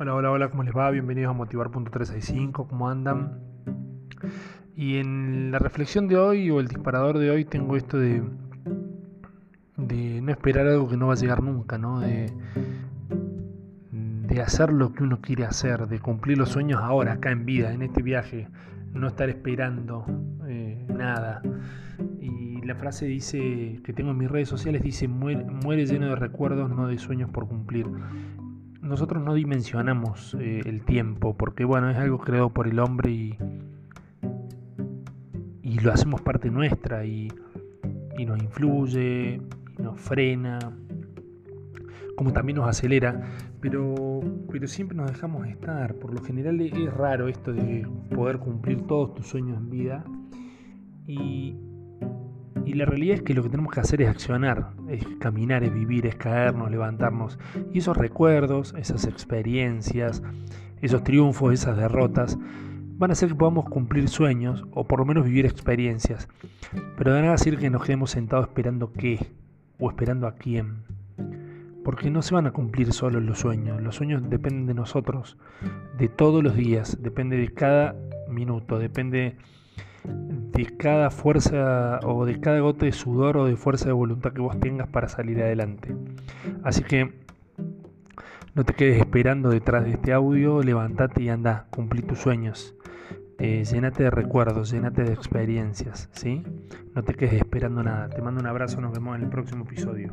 Hola, hola, hola, ¿cómo les va? Bienvenidos a Motivar.365, ¿cómo andan? Y en la reflexión de hoy o el disparador de hoy tengo esto de, de no esperar algo que no va a llegar nunca, ¿no? De, de hacer lo que uno quiere hacer, de cumplir los sueños ahora, acá en vida, en este viaje, no estar esperando eh, nada. Y la frase dice que tengo en mis redes sociales dice muere, muere lleno de recuerdos, no de sueños por cumplir nosotros no dimensionamos eh, el tiempo, porque bueno, es algo creado por el hombre y, y lo hacemos parte nuestra y, y nos influye, y nos frena, como también nos acelera, pero, pero siempre nos dejamos estar. Por lo general es raro esto de poder cumplir todos tus sueños en vida y, la realidad es que lo que tenemos que hacer es accionar, es caminar, es vivir, es caernos, levantarnos. Y esos recuerdos, esas experiencias, esos triunfos, esas derrotas, van a hacer que podamos cumplir sueños o por lo menos vivir experiencias. Pero de nada decir que nos quedemos sentados esperando qué o esperando a quién. Porque no se van a cumplir solo los sueños. Los sueños dependen de nosotros, de todos los días, depende de cada minuto, depende de cada fuerza o de cada gota de sudor o de fuerza de voluntad que vos tengas para salir adelante. Así que no te quedes esperando detrás de este audio, levántate y anda, cumplí tus sueños. Eh, llénate de recuerdos, llénate de experiencias, ¿sí? No te quedes esperando nada. Te mando un abrazo, nos vemos en el próximo episodio.